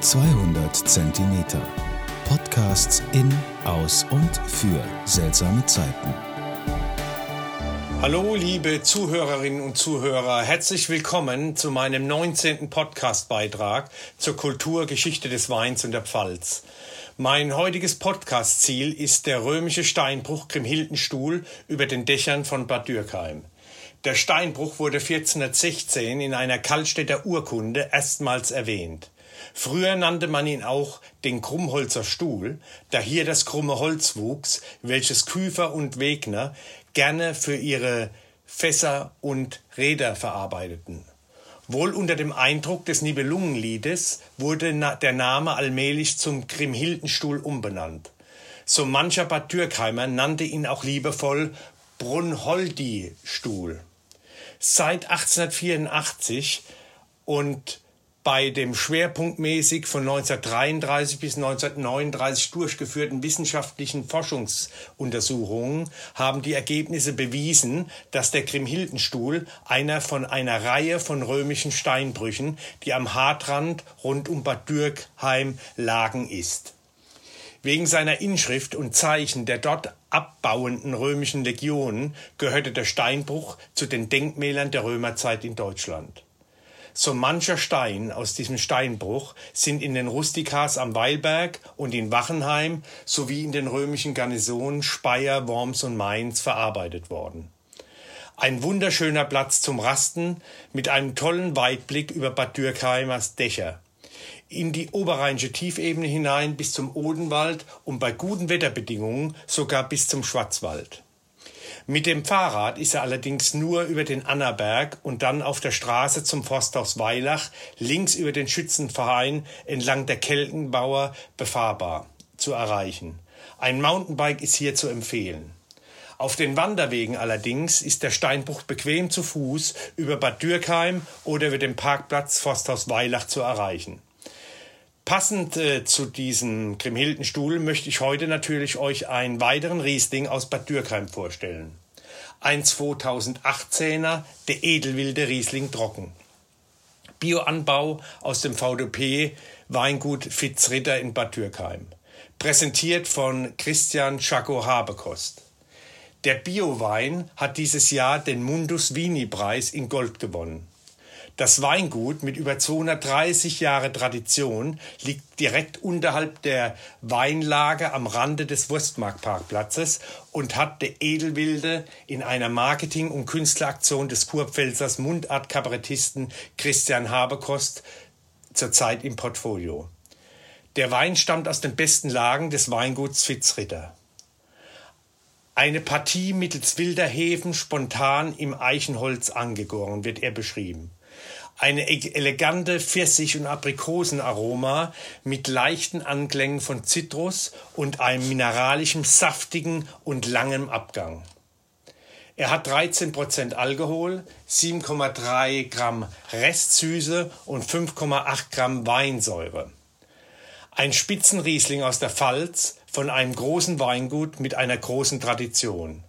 200 Zentimeter. Podcasts in, aus und für seltsame Zeiten. Hallo, liebe Zuhörerinnen und Zuhörer. Herzlich willkommen zu meinem 19. Podcastbeitrag zur Kulturgeschichte des Weins und der Pfalz. Mein heutiges Podcast-Ziel ist der römische Steinbruch Grimhildenstuhl über den Dächern von Bad Dürkheim. Der Steinbruch wurde 1416 in einer Kallstädter Urkunde erstmals erwähnt. Früher nannte man ihn auch den Krummholzer Stuhl, da hier das krumme Holz wuchs, welches Küfer und Wegner gerne für ihre Fässer und Räder verarbeiteten. Wohl unter dem Eindruck des Nibelungenliedes wurde der Name allmählich zum Grimhildenstuhl umbenannt. So mancher Bad Dürkheimer nannte ihn auch liebevoll Brunholdi-Stuhl. Seit 1884 und bei dem schwerpunktmäßig von 1933 bis 1939 durchgeführten wissenschaftlichen Forschungsuntersuchungen haben die Ergebnisse bewiesen, dass der Grimhildenstuhl einer von einer Reihe von römischen Steinbrüchen, die am Hartrand rund um Bad Dürkheim lagen, ist. Wegen seiner Inschrift und Zeichen der dort abbauenden römischen Legionen gehörte der Steinbruch zu den Denkmälern der Römerzeit in Deutschland. So mancher Stein aus diesem Steinbruch sind in den Rustikas am Weilberg und in Wachenheim sowie in den römischen Garnisonen Speyer, Worms und Mainz verarbeitet worden. Ein wunderschöner Platz zum Rasten mit einem tollen Weitblick über Bad Dürkheimers Dächer. In die oberrheinische Tiefebene hinein bis zum Odenwald und bei guten Wetterbedingungen sogar bis zum Schwarzwald. Mit dem Fahrrad ist er allerdings nur über den Annaberg und dann auf der Straße zum Forsthaus Weilach links über den Schützenverein entlang der Keltenbauer befahrbar zu erreichen. Ein Mountainbike ist hier zu empfehlen. Auf den Wanderwegen allerdings ist der Steinbruch bequem zu Fuß über Bad Dürkheim oder über den Parkplatz Forsthaus Weilach zu erreichen. Passend äh, zu diesem Grimhildenstuhl möchte ich heute natürlich euch einen weiteren Riesling aus Bad Dürkheim vorstellen. Ein 2018er, der edelwilde Riesling Trocken. Bioanbau aus dem VDP Weingut Fitzritter in Bad Dürkheim. Präsentiert von Christian Chaco Habekost. Der Biowein hat dieses Jahr den Mundus Vini Preis in Gold gewonnen. Das Weingut mit über 230 Jahre Tradition liegt direkt unterhalb der Weinlage am Rande des Wurstmarktparkplatzes und hat der Edelwilde in einer Marketing- und Künstleraktion des Kurpfälzers Mundart-Kabarettisten Christian Habekost zurzeit im Portfolio. Der Wein stammt aus den besten Lagen des Weinguts Fitzritter. Eine Partie mittels wilder Hefen spontan im Eichenholz angegoren, wird er beschrieben eine e-, elegante Pfirsich- und Aprikosenaroma mit leichten Anklängen von Zitrus und einem mineralischen, saftigen und langem Abgang. Er hat 13% Alkohol, 7,3 Gramm Restsüße und 5,8 Gramm Weinsäure. Ein Spitzenriesling aus der Pfalz von einem großen Weingut mit einer großen Tradition.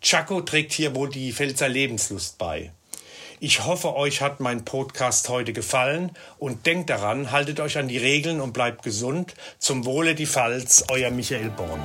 Chaco trägt hier wohl die Pfälzer Lebenslust bei. Ich hoffe, euch hat mein Podcast heute gefallen und denkt daran, haltet euch an die Regeln und bleibt gesund. Zum Wohle die Pfalz, euer Michael Born.